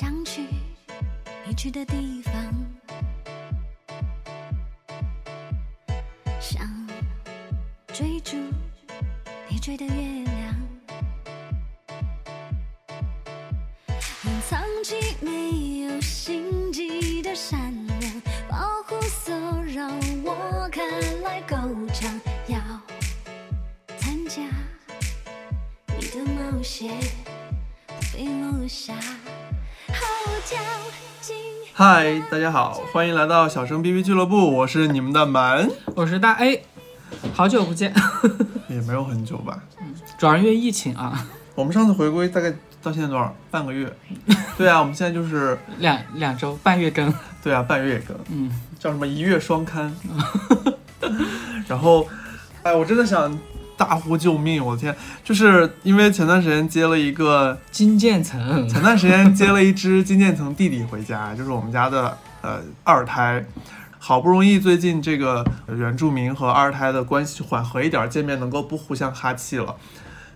想去你去的地方，嗨，大家好，欢迎来到小声 B B 俱乐部，我是你们的蛮，我是大 A，好久不见，也没有很久吧。主要是因为疫情啊，我们上次回归大概到现在多少？半个月。对啊，我们现在就是两两周半月更，对啊，半月更，嗯，叫什么一月双刊。然后，哎，我真的想大呼救命！我的天，就是因为前段时间接了一个，金渐层，前段时间接了一只金渐层弟弟回家，就是我们家的呃二胎。好不容易最近这个原住民和二胎的关系缓和一点，见面能够不互相哈气了。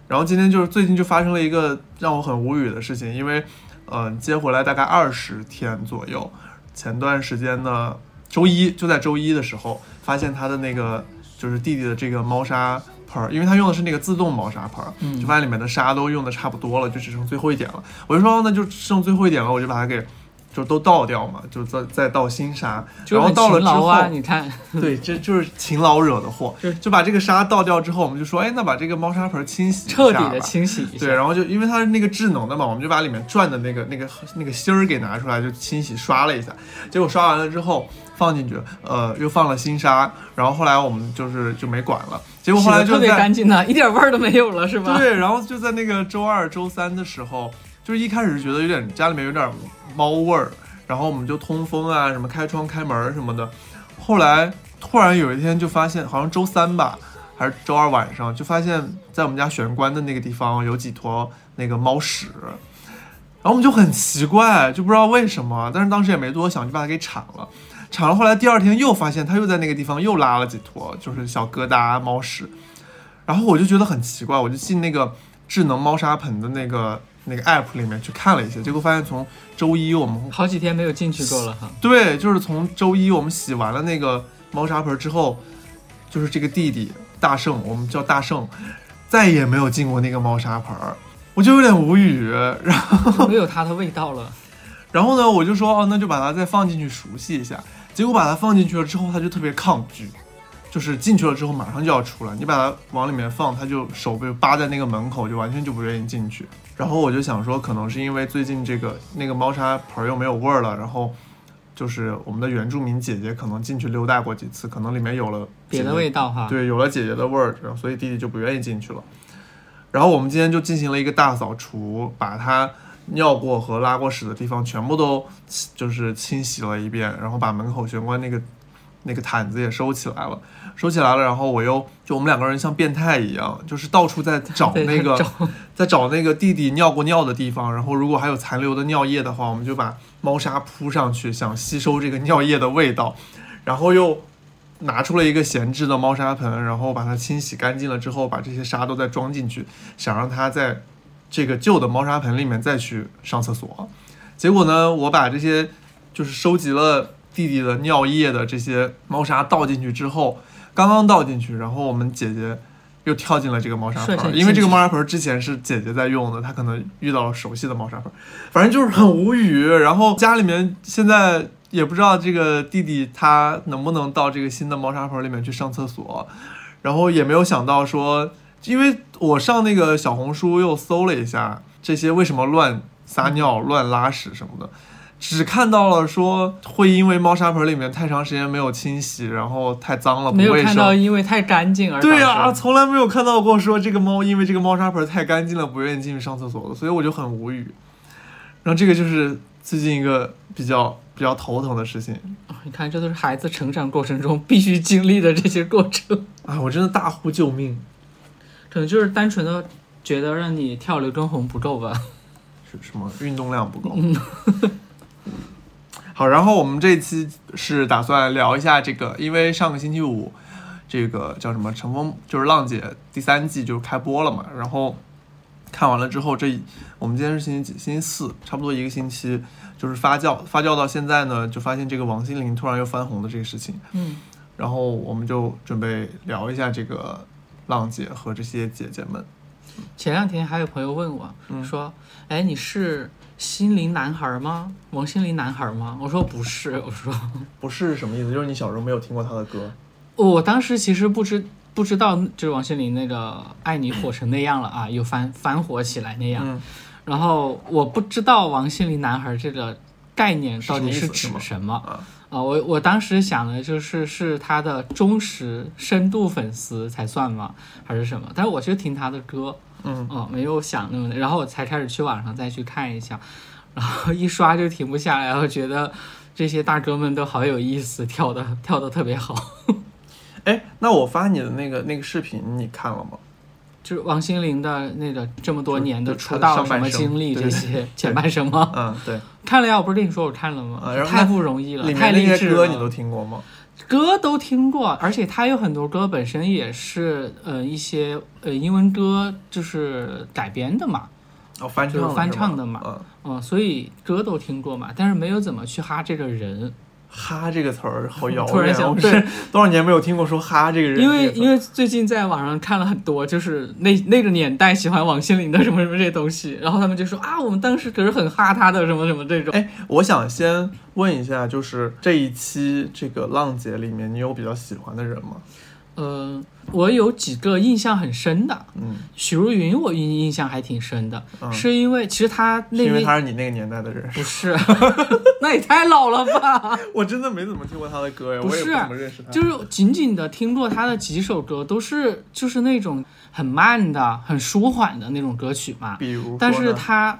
然后今天就是最近就发生了一个让我很无语的事情，因为嗯、呃接回来大概二十天左右，前段时间呢周一就在周一的时候发现他的那个就是弟弟的这个猫砂盆儿，因为他用的是那个自动猫砂盆儿，嗯就发现里面的沙都用的差不多了，就只剩最后一点了。我就说那就剩最后一点了，我就把它给就都倒掉嘛，就再再倒新沙，然后倒了之后，啊，你看，对，这就是勤劳惹的祸，就就把这个沙倒掉之后，我们就说，哎，那把这个猫砂盆清洗一下彻底的吧清洗一下，对，然后就因为它是那个智能的嘛，我们就把里面转的那个那个那个芯儿给拿出来，就清洗刷了一下。结果刷完了之后放进去，呃，又放了新沙，然后后来我们就是就没管了。结果后来就特别干净的，一点味儿都没有了，是吧？对，然后就在那个周二、周三的时候，就是一开始觉得有点家里面有点猫味儿，然后我们就通风啊，什么开窗开门什么的。后来突然有一天就发现，好像周三吧，还是周二晚上，就发现在我们家玄关的那个地方有几坨那个猫屎。然后我们就很奇怪，就不知道为什么，但是当时也没多想，就把它给铲了。铲了，后来第二天又发现它又在那个地方又拉了几坨，就是小疙瘩猫屎。然后我就觉得很奇怪，我就进那个智能猫砂盆的那个那个 app 里面去看了一些，结果发现从周一我们好几天没有进去过了哈。对，就是从周一我们洗完了那个猫砂盆之后，就是这个弟弟大圣，我们叫大圣，再也没有进过那个猫砂盆儿，我就有点无语。然后没有它的味道了，然后呢，我就说哦，那就把它再放进去熟悉一下。结果把它放进去了之后，它就特别抗拒，就是进去了之后马上就要出来，你把它往里面放，它就手被扒在那个门口，就完全就不愿意进去。然后我就想说，可能是因为最近这个那个猫砂盆又没有味儿了，然后就是我们的原住民姐姐可能进去溜达过几次，可能里面有了别的味道哈。对，有了姐姐的味儿，然后所以弟弟就不愿意进去了。然后我们今天就进行了一个大扫除，把它尿过和拉过屎的地方全部都就是清洗了一遍，然后把门口玄关那个那个毯子也收起来了，收起来了。然后我又就我们两个人像变态一样，就是到处在找那个找在找那个弟弟尿过尿的地方，然后如果还有残留的尿液的话，我们就把猫砂铺上去，想吸收这个尿液的味道，然后又拿出了一个闲置的猫砂盆，然后把它清洗干净了之后，把这些沙都再装进去，想让它在这个旧的猫砂盆里面再去上厕所。结果呢，我把这些就是收集了弟弟的尿液的这些猫砂倒进去之后，刚刚倒进去，然后我们姐姐又跳进了这个猫砂盆因为这个猫砂盆儿之前是姐姐在用的，她可能遇到了熟悉的猫砂盆儿，反正就是很无语。然后家里面现在也不知道这个弟弟他能不能到这个新的猫砂盆儿里面去上厕所，然后也没有想到说，因为我上那个小红书又搜了一下这些为什么乱撒尿、乱拉屎什么的。只看到了说会因为猫砂盆里面太长时间没有清洗，然后太脏了，不卫生没有看到。因为太干净而对呀、导致从来没有看到过说这个猫因为这个猫砂盆太干净了不愿意进去上厕所的，所以我就很无语。然后这个就是最近一个比较比较头疼的事情。你看，这都是孩子成长过程中必须经历的这些过程，啊，我真的大呼救命！可能就是单纯的觉得让你跳刘畊宏不够吧。是什么运动量不够？嗯好，然后我们这一期是打算聊一下这个，因为上个星期五，这个叫什么《乘风就是浪姐》第三季就开播了嘛，然后看完了之后，这我们今天是星期几？星期四，差不多一个星期，就是发酵发酵到现在呢，就发现这个王心凌突然又翻红的这个事情，嗯，然后我们就准备聊一下这个浪姐和这些姐姐们。前两天还有朋友问我、嗯说：“哎，你是心灵男孩吗？王心凌男孩吗？”我说不是，我说 不是什么意思？就是你小时候没有听过他的歌。我当时其实不知不知道，就是王心凌那个《爱你火成那样了》啊，又翻翻火起来那样。嗯然后我不知道王心凌男孩这个概念到底是指什么啊，啊？我我当时想的就是是他的忠实深度粉丝才算吗？还是什么？但是我就听他的歌，嗯，哦，没有想那么多，然后我才开始去网上再去看一下，然后一刷就停不下来，我觉得这些大哥们都好有意思，跳的跳的特别好。哎，那我发你的那个那个视频，你看了吗？就是王心凌的那个这么多年的出道什么经历，这些前半生吗？嗯，对。看了呀，我不是跟你说我看了吗？太不容易了，太励志了。歌你都听过吗？歌都听过，而且他有很多歌本身也是呃一些呃英文歌就是改编的嘛，哦，翻唱就是翻唱的嘛。嗯，嗯，所以歌都听过嘛，但是没有怎么去哈这个人，哈这个词儿好遥 突然远对是多少年没有听过说哈这个人因。为因为最近在网上看了很多，就是那那个年代喜欢王心凌的什么什么这些东西，然后他们就说啊，我们当时可是很哈她的什么什么这种。哎，我想先问一下，就是这一期这个浪姐里面，你有比较喜欢的人吗？呃，我有几个印象很深的，嗯，许茹芸我印印象还挺深的，嗯是因为其实她那因为那位他是你那个年代的人。不是，那也太老了吧？我真的没怎么听过她的歌呀，不是我也不怎么认识他。就是仅仅的听过她的几首歌，都是就是那种很慢的、很舒缓的那种歌曲嘛。比如，但是她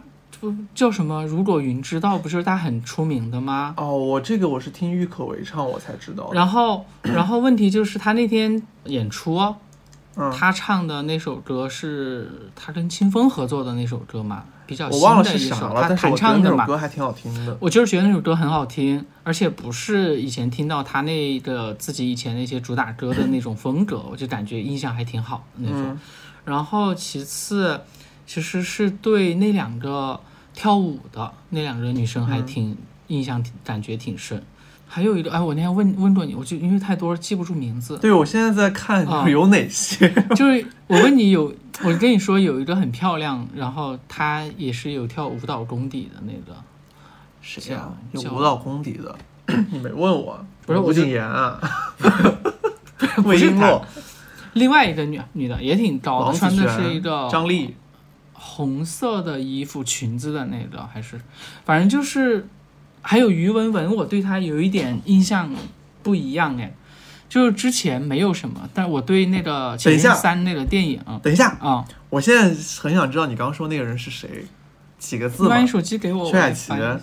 不叫什么？如果云知道，不是他很出名的吗？哦，我这个我是听郁可唯唱我才知道的。然后，然后问题就是他那天演出，嗯，她唱的那首歌是他跟清风合作的那首歌嘛，比较我忘了新的一首，是啥了，她弹但是我觉得唱的嘛。那首歌还挺好听的。我就是觉得那首歌很好听，而且不是以前听到他那个自己以前那些主打歌的那种风格，我就感觉印象还挺好的那种。嗯然后其次，其实是对那两个跳舞的那两个女生还嗯挺、印象挺感觉挺深。还有一个，哎，我那天问问过你，我就因为太多记不住名字，对，我现在在看啊有哪些。就是我问你有，我跟你说有一个很漂亮，然后她也是有跳舞蹈功底的那个，谁呀？有舞蹈功底的，你没问我。不是吴谨言啊，不是她魏璎珞、另外一个女女的也挺高的，穿的是一个张丽，红色的衣服裙子的那个，还是反正就是还有于文文，我对她有一点印象不一样哎，就是之前没有什么，但我对那个《前任三》那个电影等一下，啊，我现在很想知道你刚刚说那个人是谁，几个字把你？手机给我，我来薛凯琪翻一下。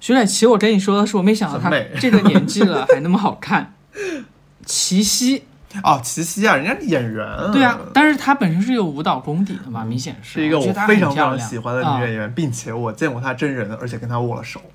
薛凯琪，我跟你说的是，我没想到她这个年纪了还那么好看。齐溪，哦，齐溪啊，人家演员。对啊，但是她本身是有舞蹈功底的嘛，明显是是一个我非常非常喜欢的啊女演员，并且我见过她真人，而且跟她握了手。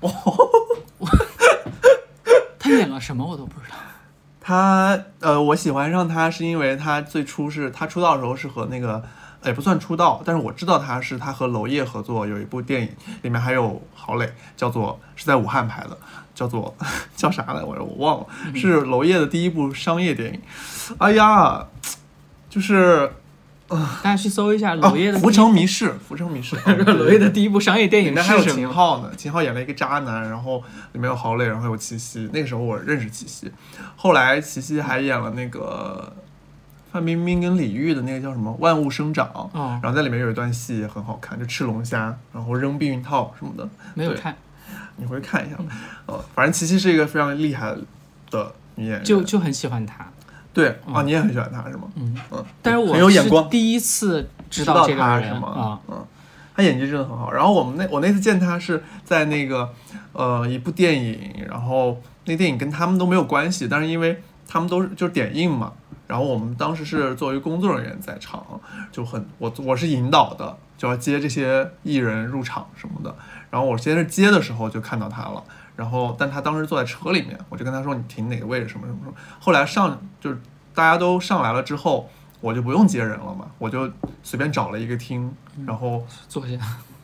她演了什么我都不知道。她呃，我喜欢上她是因为她最初是她出道的时候是和那个也不算出道，但是我知道她是她和娄烨合作有一部电影，里面还有郝蕾，叫做是在武汉拍的，叫做叫啥来我我忘了，是娄烨的第一部商业电影。哎呀，就是大家去搜一下哦娄烨的，浮城谜事》，《浮城谜事》娄烨的第一部商业电影那还有？秦昊呢，秦昊演了一个渣男，然后里面有郝蕾，然后有齐溪。那个时候我认识齐溪，后来齐溪还演了那个范冰冰跟李玉的那个叫什么《万物生长》，哦，然后在里面有一段戏也很好看，就吃龙虾，然后扔避孕套什么的，没有看，你回去看一下吧。呃，反正琪琪是一个非常厉害的女演员，就就很喜欢她。对啊，你也很喜欢她是吗？嗯嗯，但是我很有眼光是第一次知道这个人她是吗？啊，嗯，她演技真的很好。然后我们那我那次见她是在那个呃一部电影，然后那电影跟他们都没有关系，但是因为他们都是就是点映嘛，然后我们当时是作为工作人员在场，就很我我是引导的，就要接这些艺人入场什么的。然后我先是接的时候就看到他了。然后，但他当时坐在车里面，我就跟他说：“你停哪个位置，什么什么什么。”后来上就是大家都上来了之后，我就不用接人了嘛，我就随便找了一个厅，然后坐下，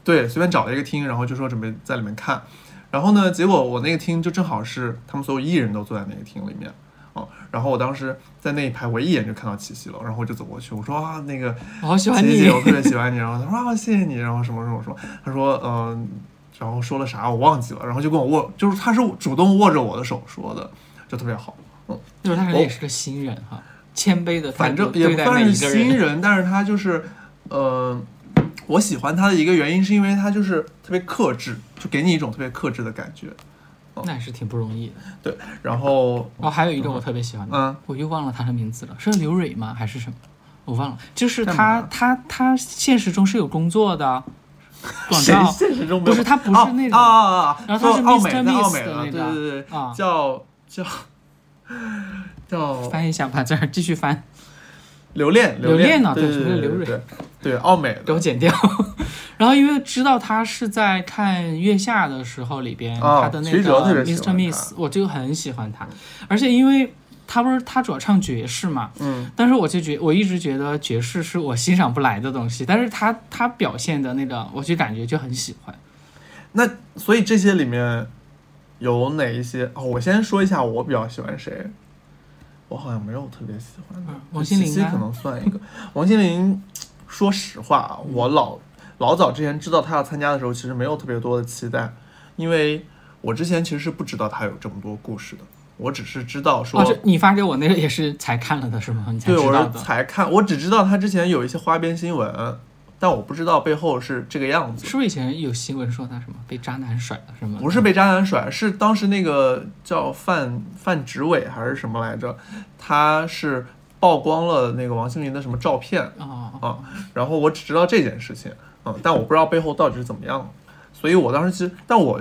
对，随便找了一个厅，然后就说准备在里面看。然后呢，结果我那个厅就正好是他们所有艺人都坐在那个厅里面，哦，然后我当时在那一排，我一眼就看到七夕了，然后我就走过去，我说啊，那个我好喜欢你 齐姐，，我特别喜欢你。然后他说啊，谢谢你，然后什么什么什么，他说嗯、然后说了啥我忘记了，然后就跟我握，就是他是主动握着我的手说的，就特别好。嗯就是他可能也是个新人哈，谦卑的反正也不算是新人。但是他就是，呃，我喜欢他的一个原因是因为他就是特别克制，就给你一种特别克制的感觉。那也是挺不容易的。对，然后哦，还有一个我特别喜欢的，嗯，我又忘了他的名字了，是刘蕊吗？还是什么？我忘了。就是他，他他现实中是有工作的，广谁告现实中不是他不是那种啊啊啊啊！然后他是 Mr. Miss 美的，那对个对对，对叫叫叫 翻一下吧，这儿继续翻，留恋留恋呢对对什么刘蕊对对对奥美的给我剪掉。然后因为知道他是在看《月下》的时候里边，哦他的那个 Mr. 欢 Miss，我就很喜欢他，而且因为他不是他主要唱爵士嘛，嗯，但是我就觉我一直觉得爵士是我欣赏不来的东西，但是他他表现的那个，我就感觉就很喜欢。那所以这些里面有哪一些？哦，我先说一下我比较喜欢谁。我好像没有特别喜欢的嗯，王心凌啊可能算一个。王心凌，说实话啊，我老老早之前知道她要参加的时候，其实没有特别多的期待，因为我之前其实是不知道她有这么多故事的，我只是知道说，哦，你发给我那个也是才看了的是吗？你才对，我是知道的。才看，我只知道他之前有一些花边新闻，但我不知道背后是这个样子。是不是以前有新闻说他什么被渣男甩了什么？不是被渣男甩，是当时那个叫范范植伟还是什么来着，他是曝光了那个王心凌的什么照片，哦，啊，然后我只知道这件事情，嗯，但我不知道背后到底是怎么样，所以我当时其实，但我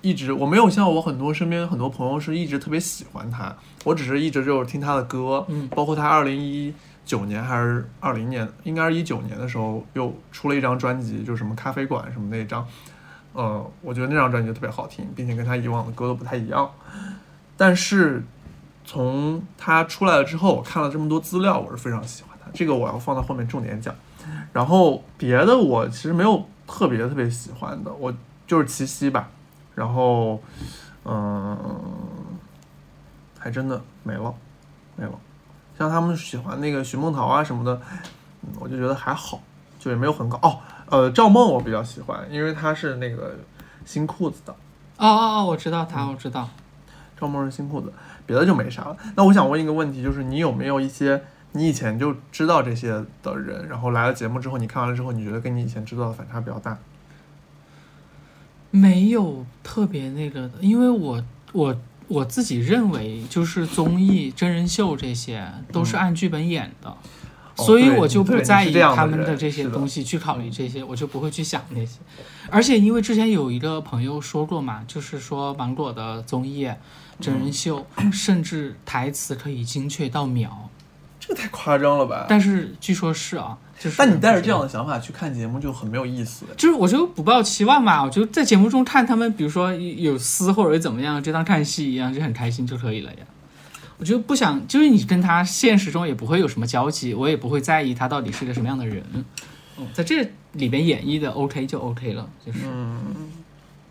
一直我没有像我很多身边很多朋友是一直特别喜欢他，我只是一直就是听他的歌，嗯。包括他二零一九年还是二零年，应该是一九年的时候又出了一张专辑，就是什么咖啡馆什么那张，呃，我觉得那张专辑特别好听，并且跟他以往的歌都不太一样，但是从他出来了之后，我看了这么多资料，我是非常喜欢他，这个我要放到后面重点讲。然后别的我其实没有特别特别喜欢的，我就是齐溪吧，然后嗯，还真的没了，没了。像他们喜欢那个徐梦桃啊什么的，嗯我就觉得还好，就也没有很高。哦，呃，赵梦我比较喜欢，因为她是那个新裤子的，哦哦哦，我知道嗯他，我知道。赵梦是新裤子，别的就没啥了。那我想问一个问题，就是你有没有一些你以前就知道这些的人，然后来了节目之后，你看完了之后，你觉得跟你以前知道的反差比较大？没有特别那个的，因为我我我自己认为，就是综艺、真人秀这些都是按剧本演的，哦所以我就不在意他们的这些东西去考虑这些，我就不会去想那些。而且因为之前有一个朋友说过嘛，就是说芒果的综艺、真人秀，甚至台词可以精确到秒，这个太夸张了吧？但是据说是啊，就是。但你带着这样的想法去看节目就很没有意思。就是我就不抱期望嘛，我就在节目中看他们，比如说有撕或者怎么样，就当看戏一样，就很开心就可以了呀。我就不想，就是你跟他现实中也不会有什么交集，我也不会在意他到底是个什么样的人。嗯，在这里边演绎的 OK 就 OK 了，就是。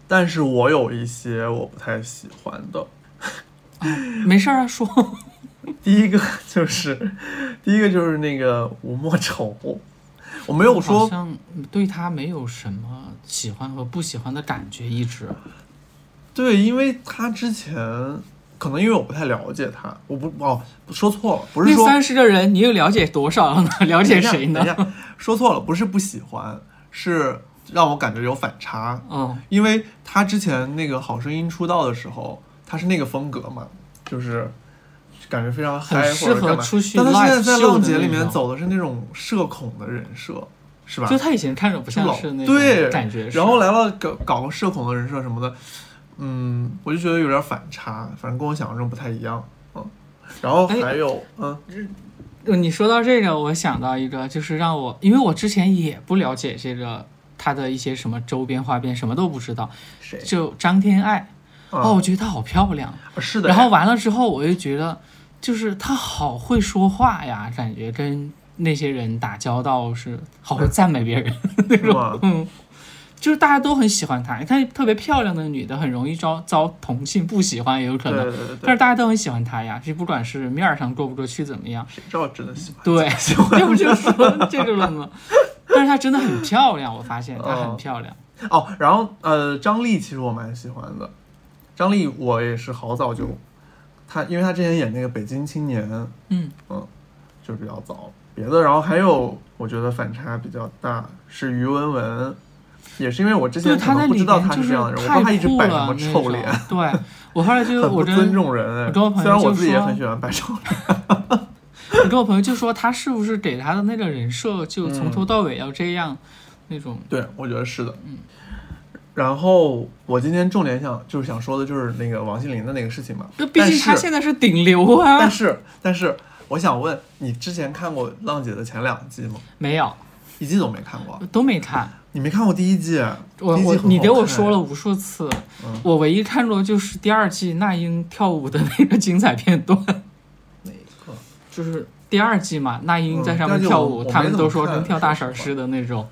但是我有一些我不太喜欢的，没事儿啊，说。第一个就是，第一个就是那个吴莫愁，我没有好说像对他没有什么喜欢和不喜欢的感觉，一直。对，因为他之前可能因为我不太了解他，我不哦说错了，不是三十个人，你又了解多少呢？了解谁呢说错了，不是不喜欢，是让我感觉有反差。嗯，因为他之前那个《好声音》出道的时候，他是那个风格嘛，就是感觉非常嗨很适或者干嘛合出去但他现在在秀浪姐里面走的是那种社恐的人设，是吧？就他以前看着不像老是那对感觉是，然后来了搞搞个社恐的人设什么的，嗯，我就觉得有点反差，反正跟我想象中不太一样，嗯。然后哎还有，嗯，呃你说到这个，我想到一个，就是让我，因为我之前也不了解这个他的一些什么周边花边，什么都不知道。谁？就张天爱，嗯哦，我觉得她好漂亮。是的。然后完了之后，我就觉得，就是她好会说话呀，感觉跟那些人打交道是好会赞美别人 那种，嗯，就是大家都很喜欢她。你看特别漂亮的女的，很容易招遭同性不喜欢，也有可能。对对对对，但是大家都很喜欢她呀，就不管是面儿上过不过去怎么样，谁知道真的喜欢？对，要不就说这个了吗？但是她真的很漂亮，我发现她很漂亮。哦，然后呃，张丽其实我蛮喜欢的，张丽我也是好早就，她因为他之前演那个《北京青年》，嗯就比较早。别的，然后还有我觉得反差比较大是于文文，也是因为我之前可能不知道他就是这样的人，我不知太道她一直摆什么臭脸，。对 我后来就很我尊重人哎我跟我朋友虽然我自己也很喜欢摆臭脸。我跟我朋友就说他是不是给他的那个人设就从头到尾要这样、那种。对，我觉得是的。嗯。然后我今天重点想就是想说的就是那个王心凌的那个事情嘛。就毕竟她现在是顶流啊但。是但是我想问你，之前看过《浪姐》的前两季吗？没有，一季都没看过。都没看。你没看过第一季？我我你给我说了无数次，嗯我唯一看过就是第二季那英跳舞的那个精彩片段，哪个？就是第二季嘛，那英嗯在上面跳舞，他们都说跟跳大婶儿说实话似的那种。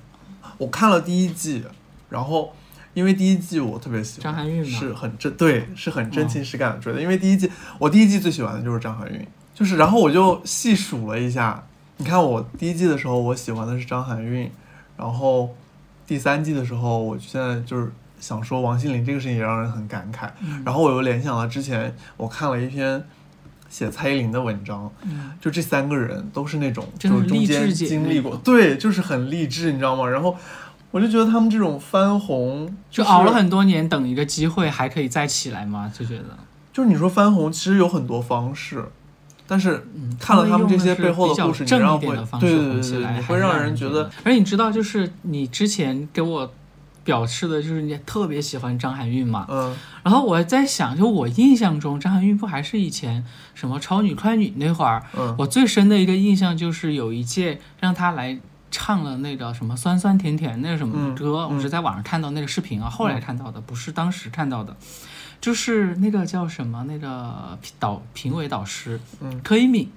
我看了第一季，然后因为第一季我特别喜欢张含韵吗是很真对，是很真哦情实感的追的。因为第一季我第一季最喜欢的就是张含韵，就是然后我就细数了一下，你看我第一季的时候我喜欢的是张含韵，然后第三季的时候我现在就是想说王心凌这个事情也让人很感慨，嗯然后我又联想了之前我看了一篇。写蔡依林的文章，嗯就这三个人都是那种，就是中间经历过，对，就是很励志，你知道吗？然后我就觉得他们这种翻红，就是熬了很多年，等一个机会还可以再起来吗，就觉得。就是你说翻红，其实有很多方式，但是嗯，看了他们这些背后的故事，你正让会一点的方式对对对对，会让人觉得，而且你知道，就是你之前给我表示的，就是你特别喜欢张含韵嘛。嗯然后我在想，就我印象中，张含韵不还是以前什么超女快女那会儿，嗯我最深的一个印象就是有一届让她来。唱了那个什么酸酸甜甜那个什么嗯歌，嗯我是在网上看到那个视频啊，后来看到的，不是当时看到的，就是那个叫什么那个导评委导师，嗯。柯以敏，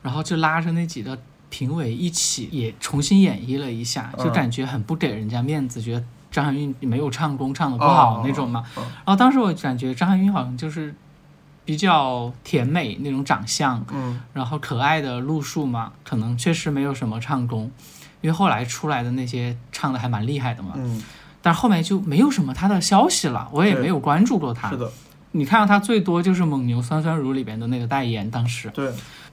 然后就拉着那几个评委一起也重新演绎了一下，就嗯感觉很不给人家面子，觉得张含韵没有唱功，唱的不好哦那种嘛。然后当时我感觉张含韵好像就是比较甜美那种长相，嗯。然后可爱的路数嘛，可能确实没有什么唱功，因为后来出来的那些唱的还蛮厉害的嘛。嗯，但后面就没有什么他的消息了，我也没有关注过他是。的，你看到他最多就是蒙牛酸酸乳里边的那个代言，当时。对，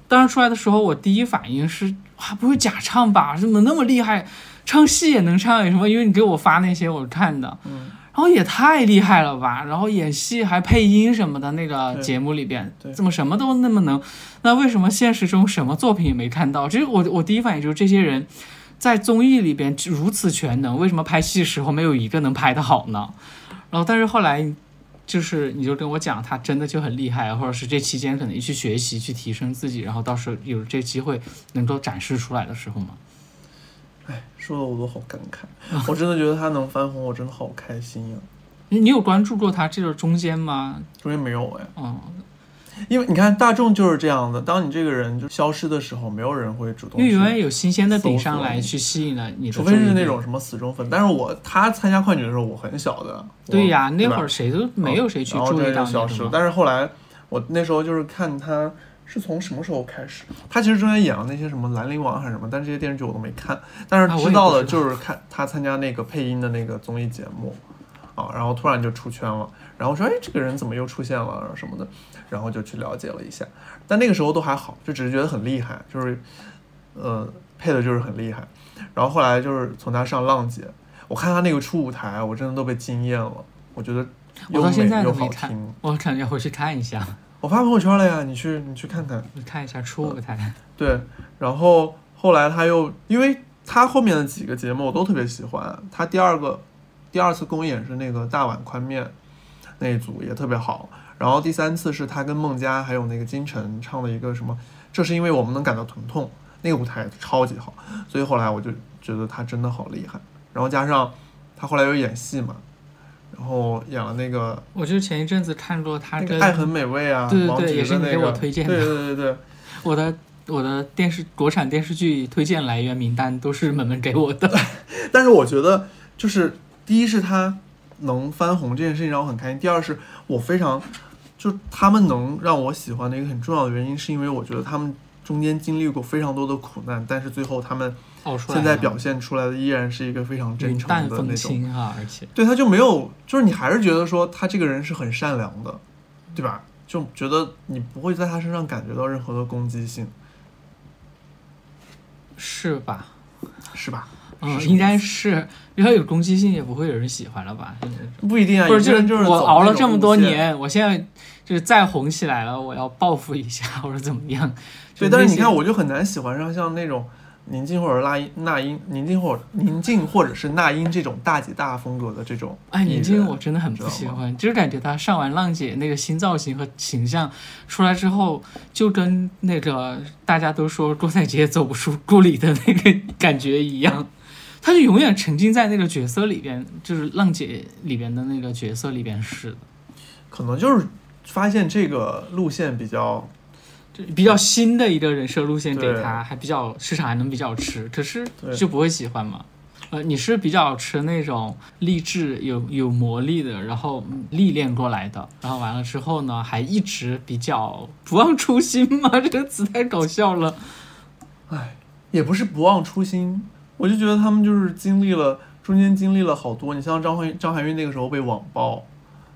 当时出来的时候，我第一反应是，哇，不会假唱吧？怎么那么厉害？唱戏也能唱，什么？因为你给我发那些我看的，嗯然后也太厉害了吧！然后演戏还配音什么的，那个节目里边怎么什么都那么能？那为什么现实中什么作品也没看到？其实我我第一反应就是这些人在综艺里边如此全能，为什么拍戏时候没有一个能拍的好呢？然后但是后来就是你就跟我讲，他真的就很厉害，或者是这期间可能去学习去提升自己，然后到时候有这机会能够展示出来的时候嘛。哎，说的我都好感慨，我真的觉得他能翻红，我真的好开心呀、你你有关注过他这个中间吗？中间没有哎，嗯，因为你看大众就是这样的，当你这个人就消失的时候，没有人会主动，因为永远有新鲜的顶上来去吸引了你的除非是那种什么死忠粉。但是我他参加快女的时候，我很小的，对呀，那会儿谁都没有谁去注意到就消失。但是后来我那时候就是看他是从什么时候开始，他其实中间演了那些什么兰陵王还是什么，但这些电视剧我都没看，但是知道不知道的就是看他参加那个配音的那个综艺节目。啊，然后突然就出圈了，然后说，哎，这个人怎么又出现了什么的，然后就去了解了一下，但那个时候都还好，就只是觉得很厉害，就是，呃，配的就是很厉害，然后后来就是从他上浪姐，我看他那个初舞台，我真的都被惊艳了，我觉得又我到现美又好在都没看听。，我感觉回去看一下，我发朋友圈了呀，你去你去看看。你看一下初舞台。对，然后后来他又，因为他后面的几个节目我都特别喜欢，他第二个第二次公演是那个大碗宽面那一组也特别好，然后第三次是他跟孟佳还有那个金晨唱的一个什么，这是因为我们能感到疼痛，那个舞台超级好，所以后来我就觉得他真的好厉害，然后加上他后来又演戏嘛。然后演了那个我就前一阵子看过他跟《爱很美味》啊，对对王对也是你给我推荐的对对对对，我的我的电视国产电视剧推荐来源名单都是 萌萌给我的。但是我觉得，就是第一是他能翻红这件事情让我很开心，第二是我非常，就他们能让我喜欢的一个很重要的原因，是因为我觉得他们中间经历过非常多的苦难，但是最后他们现在表现出来的依然是一个非常真诚的那种。啊，而且对，他就没有，就是你还是觉得说他这个人是很善良的，对吧？就觉得你不会在他身上感觉到任何的攻击性，是吧？是吧？嗯，应该是，因为有攻击性也不会有人喜欢了吧？不一定啊，不是，就是我熬了这么多，年，我现在就是再红起来了，我要报复一下，或者怎么样？对，但是你看，我就很难喜欢上像那种宁静或者那英、那英、宁静或者宁静或者是那英这种大姐大风格的这种哎，宁静我真的很不喜欢，就是感觉她上完浪姐那个新造型和形象出来之后，就跟那个大家都说郭采洁走不出故里的那个感觉一样，她就永远沉浸在那个角色里边，就是浪姐里边的那个角色里边似的，可能就是发现这个路线比较就比较新的一个人设路线给他，还比较市场还能比较吃，可是就不会喜欢嘛。呃，你是比较吃那种励志、有有魔力的，然后嗯历练过来的，然后完了之后呢，还一直比较不忘初心吗？这个词太搞笑了。唉，也不是不忘初心，我就觉得他们就是经历了中间经历了好多。你像张含张含韵那个时候被网暴，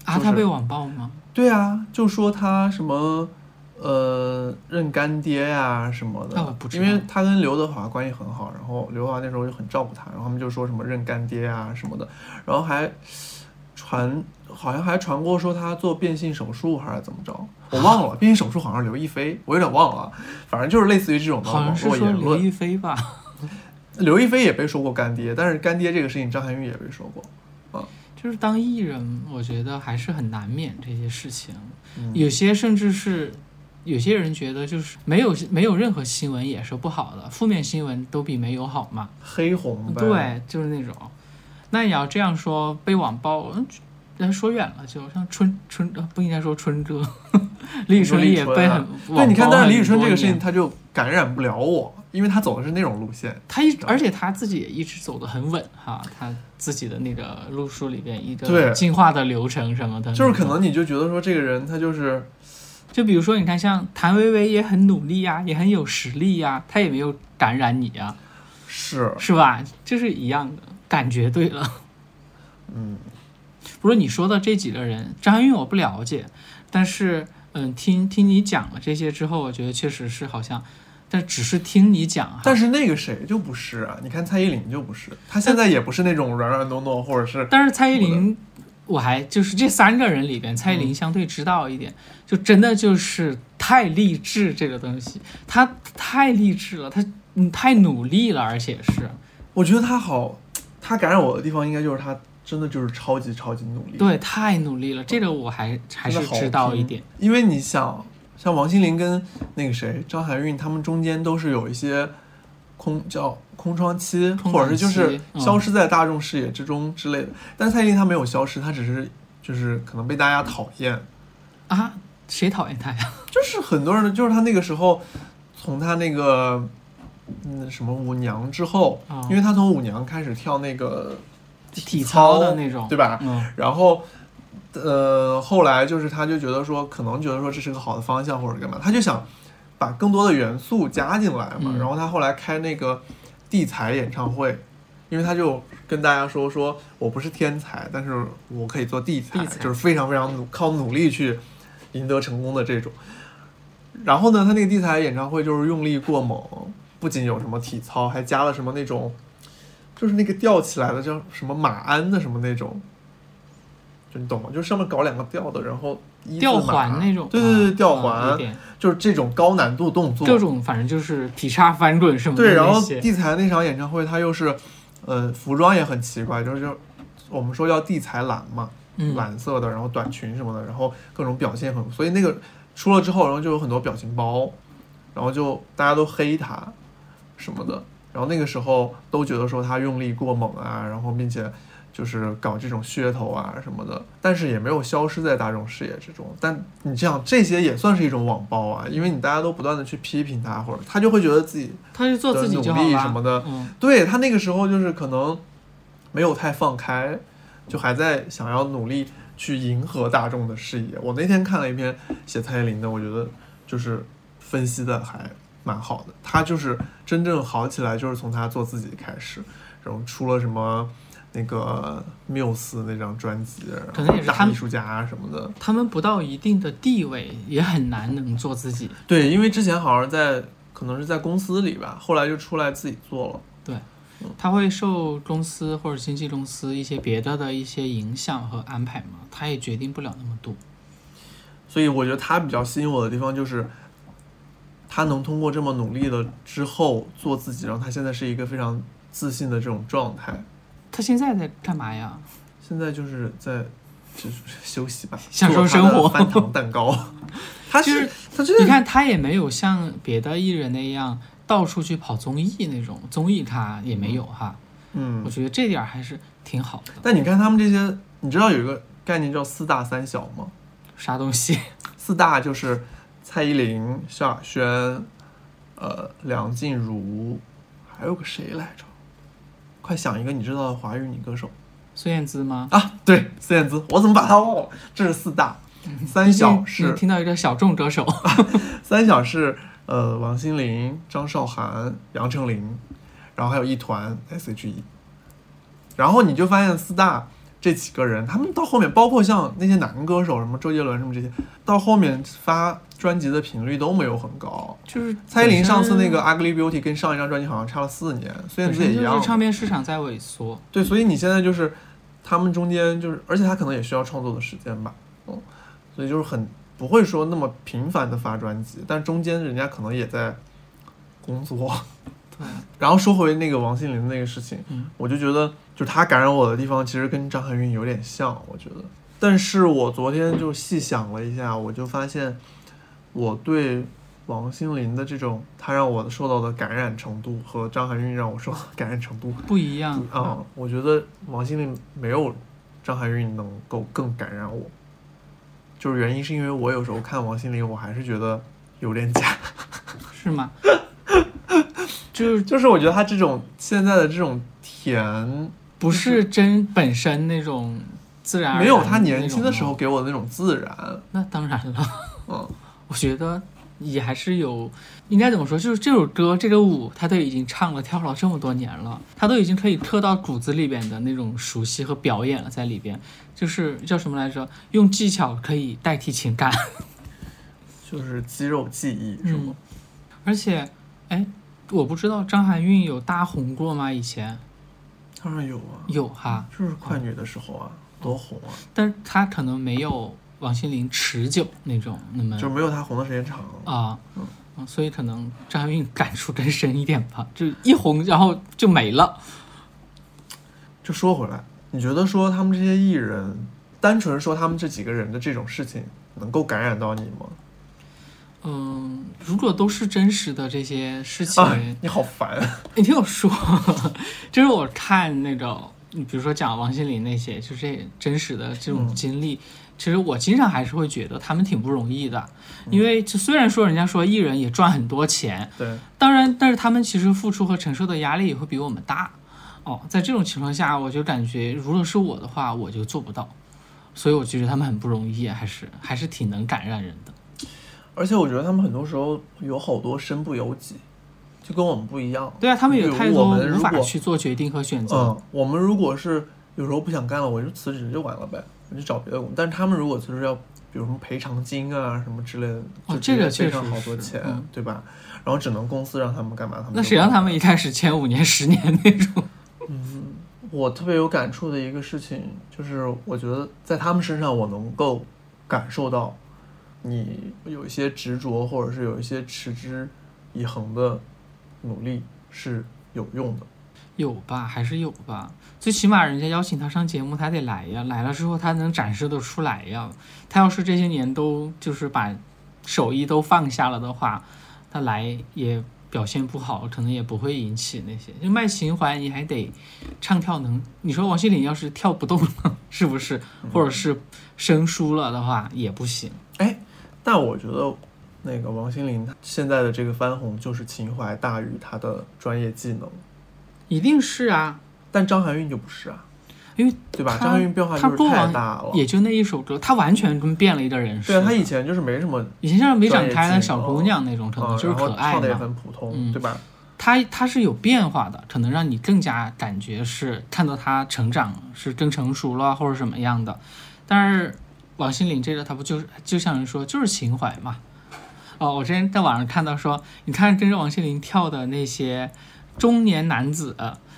啊，就是他被网暴吗？对啊，就说她什么呃认干爹呀、什么的，不知道因为他跟刘德华关系很好，然后刘德华那时候就很照顾他，然后他们就说什么认干爹啊什么的，然后还传好像还传过说他做变性手术还是怎么着，我忘了，变性手术好像是刘亦菲，我有点忘了，反正就是类似于这种的网是说刘络言论。亦菲吧？刘亦菲也被说过干爹，但是干爹这个事情张含韵也被说过。就是当艺人，我觉得还是很难免这些事情。嗯有些甚至是有些人觉得，就是没有没有任何新闻也是不好的，负面新闻都比没有好嘛。黑红，对，就是那种。那你要这样说，被网暴，嗯，咱说远了，就像春春呃不应该说春哥，李宇春也被很对，你看，但是李宇春这个事情，他就感染不了我，因为他走的是那种路线。他一而且他自己也一直走的很稳哈，他自己的那个路数里边一对个进化的流程什么的，就是可能你就觉得说这个人他就是就比如说，你看像谭维维也很努力呀、也很有实力呀、他也没有感染你呀、是是吧？就是一样的感觉对了。嗯，不是你说的这几个人，张含韵我不了解，但是嗯，听听你讲了这些之后，我觉得确实是好像，但只是听你讲。但是那个谁就不是啊？你看蔡依林就不是，她现在也不是那种软软糯糯，或者是但是蔡依林，我还就是这三个人里边，蔡依林相对知道一点，就真的就是太励志这个东西，她太励志了，她嗯太努力了，而且是我觉得她好，她感染我的地方应该就是她真的就是超级超级努力。，对太努力了，这个我还还是知道一点。因为你想，像王心凌跟那个谁张含韵，他们中间都是有一些空叫空窗期，空或者是就是消失在大众视野之中之类的。但蔡依林她没有消失，她只是就是可能被大家讨厌，啊，谁讨厌她呀？就是很多人就是她那个时候从她那个嗯什么舞娘之后，哦因为她从舞娘开始跳那个体操的那种，对吧？嗯，然后，呃，后来就是他就觉得说，可能觉得说这是个好的方向或者干嘛，他就想把更多的元素加进来嘛。嗯然后他后来开那个地才演唱会，因为他就跟大家说说我不是天才，但是我可以做地才，地才就是非常非常努靠努力去赢得成功的这种。然后呢，他那个地才演唱会就是用力过猛，不仅有什么体操，还加了什么那种，就是那个吊起来的叫什么马鞍的什么那种，就你懂吗？就上面搞两个吊的，然后吊环那种，对对对，啊吊环，点就是这种高难度动作，各种反正就是劈叉翻滚什么的对。然后地才那场演唱会，他又是，呃，服装也很奇怪，就是就我们说叫地才蓝嘛，嗯蓝色的，然后短裙什么的，然后各种表现很，所以那个出了之后，然后就有很多表情包，然后就大家都黑他什么的，然后那个时候都觉得说他用力过猛啊，然后并且就是搞这种噱头啊什么的，但是也没有消失在大众视野之中。但你这样这些也算是一种网暴啊，因为你大家都不断的去批评他，或者他就会觉得自己他就做自己努。力什么的，嗯，对他那个时候就是可能没有太放开，就还在想要努力去迎合大众的视野。我那天看了一篇写蔡依林的，我觉得就是分析的还蛮好的。他就是真正好起来，就是从他做自己开始，然后出了什么。那个缪斯那张专辑，可能也是他艺术家什么的，他们不到一定的地位，也很难能做自己。对，因为之前好像在可能是在公司里吧，后来就出来自己做了。对他会受公司或者经纪公司一些别的的一些影响和安排嘛，他也决定不了那么多。所以我觉得他比较吸引我的地方就是，他能通过这么努力的之后做自己，然后他现在是一个非常自信的这种状态。他现在在干嘛呀？现在就是在就 是休息吧，享受生活翻糖蛋糕。他就是他这你看，他也没有像别的艺人那样到处去跑综艺那种，综艺他也没有哈。嗯我，觉得这点儿还是挺好的。但你看他们这些，你知道有一个概念叫四大三小吗？啥东西？四大就是蔡依林、萧亚轩，呃，梁静茹，还有个谁来着？快想一个你知道的华语女歌手孙燕姿吗？啊！对，孙燕姿，我怎么把她忘了？这是四大，三小是你听到一个小众歌手，三小是呃王心凌、张韶涵、杨丞琳，然后还有一团 S.H.E，然后你就发现四大这几个人，他们到后面，包括像那些男歌手，什么周杰伦什么这些，到后面发专辑的频率都没有很高。就是蔡依林上次那个《Ugly Beauty》跟上一张专辑好像差了四年，孙燕姿也一样是。唱片市场在萎缩。对，所以你现在就是他们中间就是，而且他可能也需要创作的时间吧，嗯，所以就是很不会说那么频繁的发专辑，但中间人家可能也在工作。对，然后说回那个王心凌的那个事情，嗯我就觉得就是她感染我的地方其实跟张含韵有点像，我觉得。但是我昨天就细想了一下，我就发现我对王心凌的这种她让我受到的感染程度和张含韵让我受到的感染程度不一样啊、我觉得王心凌没有张含韵能够更感染我，就是原因是因为我有时候看王心凌，我还是觉得有点假，是吗？就是就是我觉得她这种现在的这种甜，不是真本身那种自然然没有她年轻的时候给我的那种自然，那当然了，嗯，我觉得也还是有，应该怎么说？就是这首歌、这个舞，他都已经唱了、跳了这么多年了，他都已经可以刻到骨子里边的那种熟悉和表演了，在里边，就是叫什么来着？用技巧可以代替情感，就是肌肉记忆是吗？嗯，而且，哎，我不知道张含韵有大红过吗？以前当然有啊，有哈，就是快女的时候啊，多红啊，但是她可能没有王心凌持久那种那么就没有她红的时间长。啊所以可能张含韵感触更深一点吧，就一红然后就没了。就说回来，你觉得说他们这些艺人，单纯说他们这几个人的这种事情，能够感染到你吗？嗯，如果都是真实的这些事情，哎，你好烦。你听我说，就是我看那种，你比如说讲王心凌那些，就这真实的这种嗯经历，其实我经常还是会觉得他们挺不容易的，嗯因为就虽然说人家说艺人也赚很多钱，对，当然，但是他们其实付出和承受的压力也会比我们大。哦，在这种情况下，我就感觉如果是我的话，我就做不到，所以我觉得他们很不容易，还是还是挺能感染人的。而且我觉得他们很多时候有好多身不由己，就跟我们不一样。对啊，他们有太多无法去做决定和选择。嗯，我们如果是有时候不想干了，我就辞职就完了呗，我就找别的工作。但是他们如果就是要，比如什么赔偿金啊什么之类的，哦就这个确直接赔上好多钱，嗯对吧？然后只能公司让他们干嘛，他们那谁让他们一开始签五年、十年那种？嗯我特别有感触的一个事情，就是我觉得在他们身上，我能够感受到你有一些执着，或者是有一些持之以恒的努力是有用的。有吧，还是有吧。最起码人家邀请他上节目，他得来呀。来了之后，他能展示得出来呀。他要是这些年都就是把手艺都放下了的话，他来也表现不好，可能也不会引起那些。就卖情怀，你还得唱跳能。你说王心凌要是跳不动了，是不是？或者是生疏了的话，也不行。哎但我觉得那个王心凌现在的这个翻红，就是情怀大于她的专业技能。一定是啊，但张含韵就不是啊，因为对吧？张含韵变化就是太大了。也就那一首歌，她完全跟变了一个人似的。对啊，她以前就是没什么，以前像没长开的小姑娘那种，可能嗯，就是可爱唱的也嘛。很普通，嗯对吧？她她是有变化的，可能让你更加感觉是看到她成长是更成熟了，或者什么样的。但是王心凌这个，她不就是就像人说就是情怀嘛。哦，我之前在网上看到说，你看跟着王心凌跳的那些中年男子，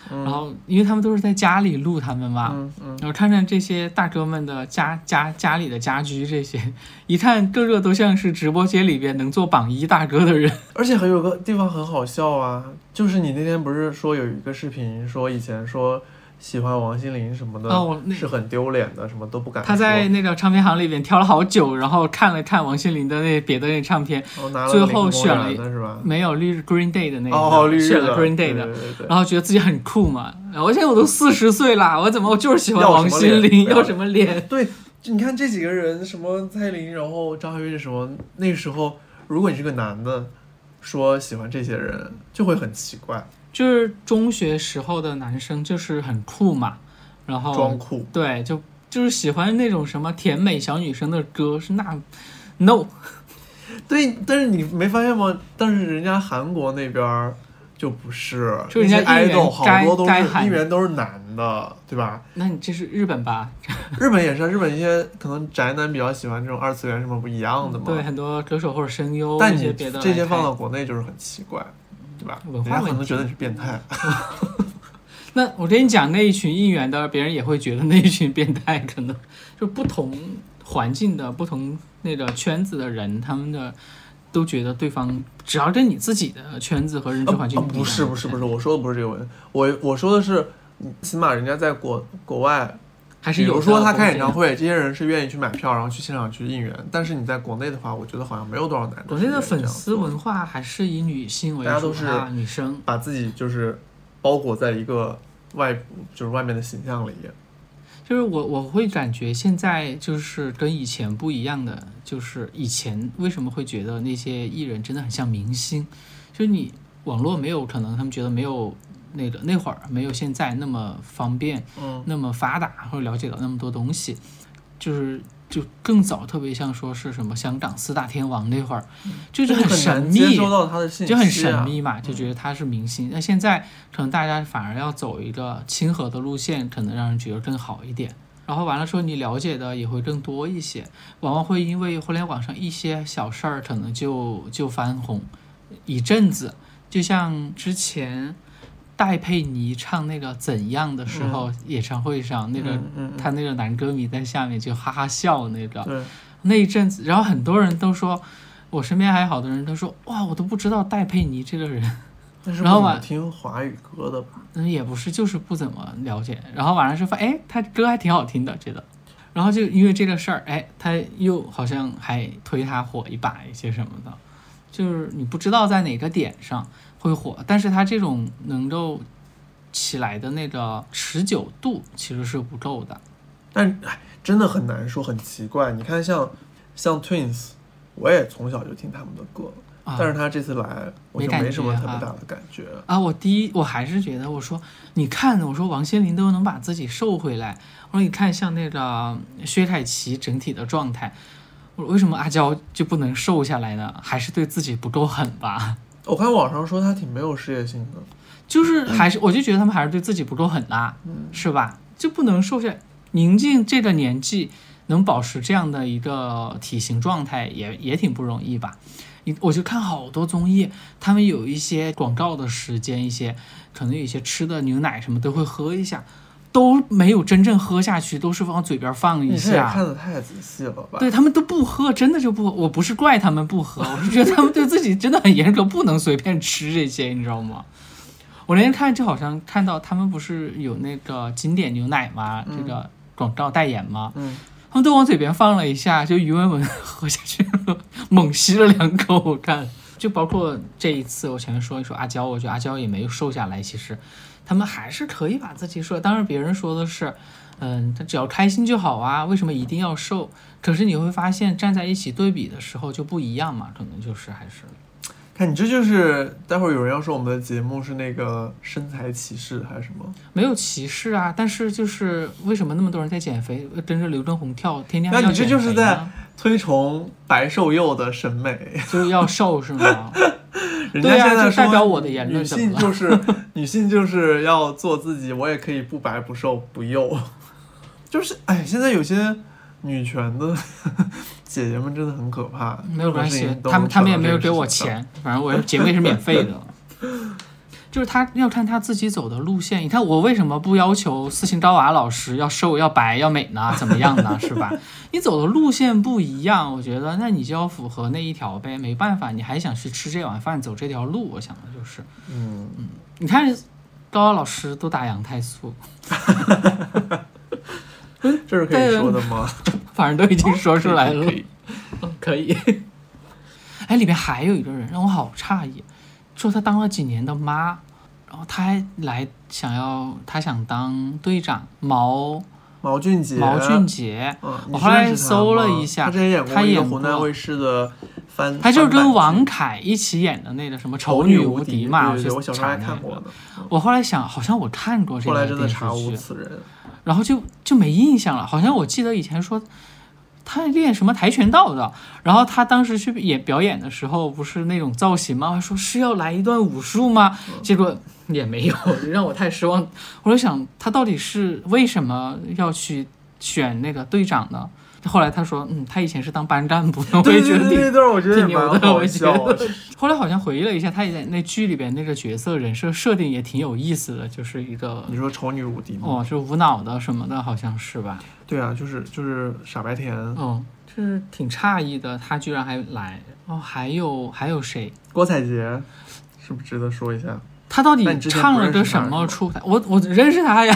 然后因为他们都是在家里录他们嘛，嗯嗯，然后看看这些大哥们的家家家里的家居，这些 一看个个都像是直播间里边能做榜一大哥的人。而且还有个地方很好笑啊，就是你那天不是说有一个视频，说以前说喜欢王心凌什么的，是很丢脸的，什么都不敢说。他在那个唱片行里边挑了好久，然后看了看王心凌的那别的那唱片，哦最后选了？没有绿 Green Day 的那个，哦，绿日选了 Green Day 的，对对对对然后觉得自己很酷嘛。然后我现在我都四十岁啦，我怎么我就是喜欢王心凌，要什么脸？对，就你看这几个人，什么蔡依林，然后张含韵什么，那个时候如果你是个男的，说喜欢这些人，就会很奇怪，就是中学时候的男生就是很酷嘛，然后装酷。对，就就是喜欢那种什么甜美小女生的歌，是那 no 对，但是你没发现吗？但是人家韩国那边儿就不是，就人家 idol 好多都是该喊艺人都是男的，对吧？那你这是日本吧？日本也是啊，日本一些可能宅男比较喜欢这种二次元什么不一样的嘛。对，很多歌手或者声优但你这些放到国内就是很奇怪，对吧？文人化可能觉得你是变态。那我跟你讲，那一群应援的，别人也会觉得那一群变态，可能就不同环境的、不同那个圈子的人，他们的都觉得对方只要跟你自己的圈子和认知啊环境啊不是不是不是，我说的不是这个问题，我我说的是，嗯起码人家在国国外，比还是有的如说他开演唱会，这些人是愿意去买票，然后去现场去应援。但是你在国内的话，我觉得好像没有多少男的国内的粉丝文化还是以女性为主，大家都是啊女生。把自己就是包裹在一个外就是外面的形象里。就是我我会感觉现在就是跟以前不一样的，就是以前为什么会觉得那些艺人真的很像明星？就是你网络没有可能，他们觉得没有那个那会儿没有现在那么方便，嗯，那么发达，或者了解到那么多东西，就是就更早，特别像说是什么香港四大天王那会儿，就是很神秘，收到他的信息、啊，就很神秘嘛，就觉得他是明星。那现在可能大家反而要走一个亲和的路线，可能让人觉得更好一点。然后完了之后，你了解的也会更多一些，往往会因为互联网上一些小事儿，可能就就翻红一阵子。就像之前戴佩妮唱那个《怎样》的时候，演唱会上那个、他那个男歌迷在下面就哈哈笑那个，那一阵子，然后很多人都说，我身边还有好多人都说，哇，我都不知道戴佩妮这个人，但是然后吧不听华语歌的吧？嗯，也不是，就是不怎么了解。然后晚上说发，哎，他歌还挺好听的，觉得。然后就因为这个事儿，哎，他又好像还推他火一把一些什么的，就是你不知道在哪个点上会火，但是他这种能够起来的那个持久度其实是不够的。但哎，真的很难说，很奇怪。你看像像 Twins，我也从小就听他们的歌，啊但是他这次来，我就没什么觉特别大的感觉。啊，我第一我还是觉得，我说你看，我说王心凌都能把自己瘦回来，我说你看像那个薛凯琪整体的状态，我说为什么阿娇就不能瘦下来呢？还是对自己不够狠吧？我看网上说他挺没有事业心的，就是还是我就觉得他们还是对自己不够狠啦、是吧？就不能瘦下来。宁静这个年纪能保持这样的一个体型状态也也挺不容易吧？你我就看好多综艺，他们有一些广告的时间，一些可能有一些吃的牛奶什么都会喝一下，都没有真正喝下去，都是往嘴边放一下。看的太仔细了吧？对他们都不喝，真的就不。我不是怪他们不喝，我是觉得他们对自己真的很严格，不能随便吃这些，你知道吗？我那天看就好像看到他们不是有那个经典牛奶吗？这个广告代言吗？嗯，他们都往嘴边放了一下，就于文文喝下去了，猛吸了两口。我看，就包括这一次，我前面说一说阿娇，我觉得阿娇也没有瘦下来，其实他们还是可以把自己瘦。当然，别人说的是，嗯，他只要开心就好啊，为什么一定要瘦？可是你会发现，站在一起对比的时候就不一样嘛，可能就是还是看你这就是待会儿有人要说我们的节目是那个身材歧视还是什么？没有歧视啊。但是就是为什么那么多人在减肥，跟着刘畊宏跳，天天那你这就是在推崇白瘦幼的审美。就是要瘦是吗？人家现在说就代表我的言论女性就是 女性就是要做自己，我也可以不白不瘦不幼。就是哎，现在有些女权的姐姐们真的很可怕，没有关系他们他们也没有给我。钱，反正我节目也是免费的。就是他要看他自己走的路线。你看我为什么不要求斯琴高娃老师要瘦、要白、要美呢？怎么样呢？是吧？你走的路线不一样，我觉得那你就要符合那一条呗。没办法，你还想去吃这碗饭，走这条路，我想的就是，嗯嗯，你看高娃老师都打羊胎素，这是可以说的吗？反正都已经说出来了。可以。嗯，可以。哎，里面还有一个人让我好诧异，说他当了几年的妈，然后他还来想要，他想当队长毛毛俊杰，毛俊杰，嗯，我后来搜了一下他之前演湖南卫视的翻，他就是跟王凯一起演的那个什么《丑女无敌嘛，对对对，我小时候还看过呢，我后来想，好像我看过这个后个来真的查电视剧，无此人。然后就就没印象了。好像我记得以前说他练什么跆拳道的，然后他当时去演表演的时候，不是那种造型吗？说是要来一段武术吗？结果也没有，让我太失望。我就想他到底是为什么要去选那个队长呢？后来他说，嗯，他以前是当班干部的，我也对对对，觉得挺那段我觉得也挺牛蛮的，我好觉得笑。。后来好像回忆了一下，他也在那剧里边那个角色人设设定也挺有意思的，就是一个你说丑女无敌吗？哦，是无脑的什么的，好像是吧？对啊，就是就是傻白甜，嗯，就是挺诧异的，他居然还来。哦，还有还有谁？郭采洁是不是值得说一下？他到底唱了个什么出台？我我认识他呀，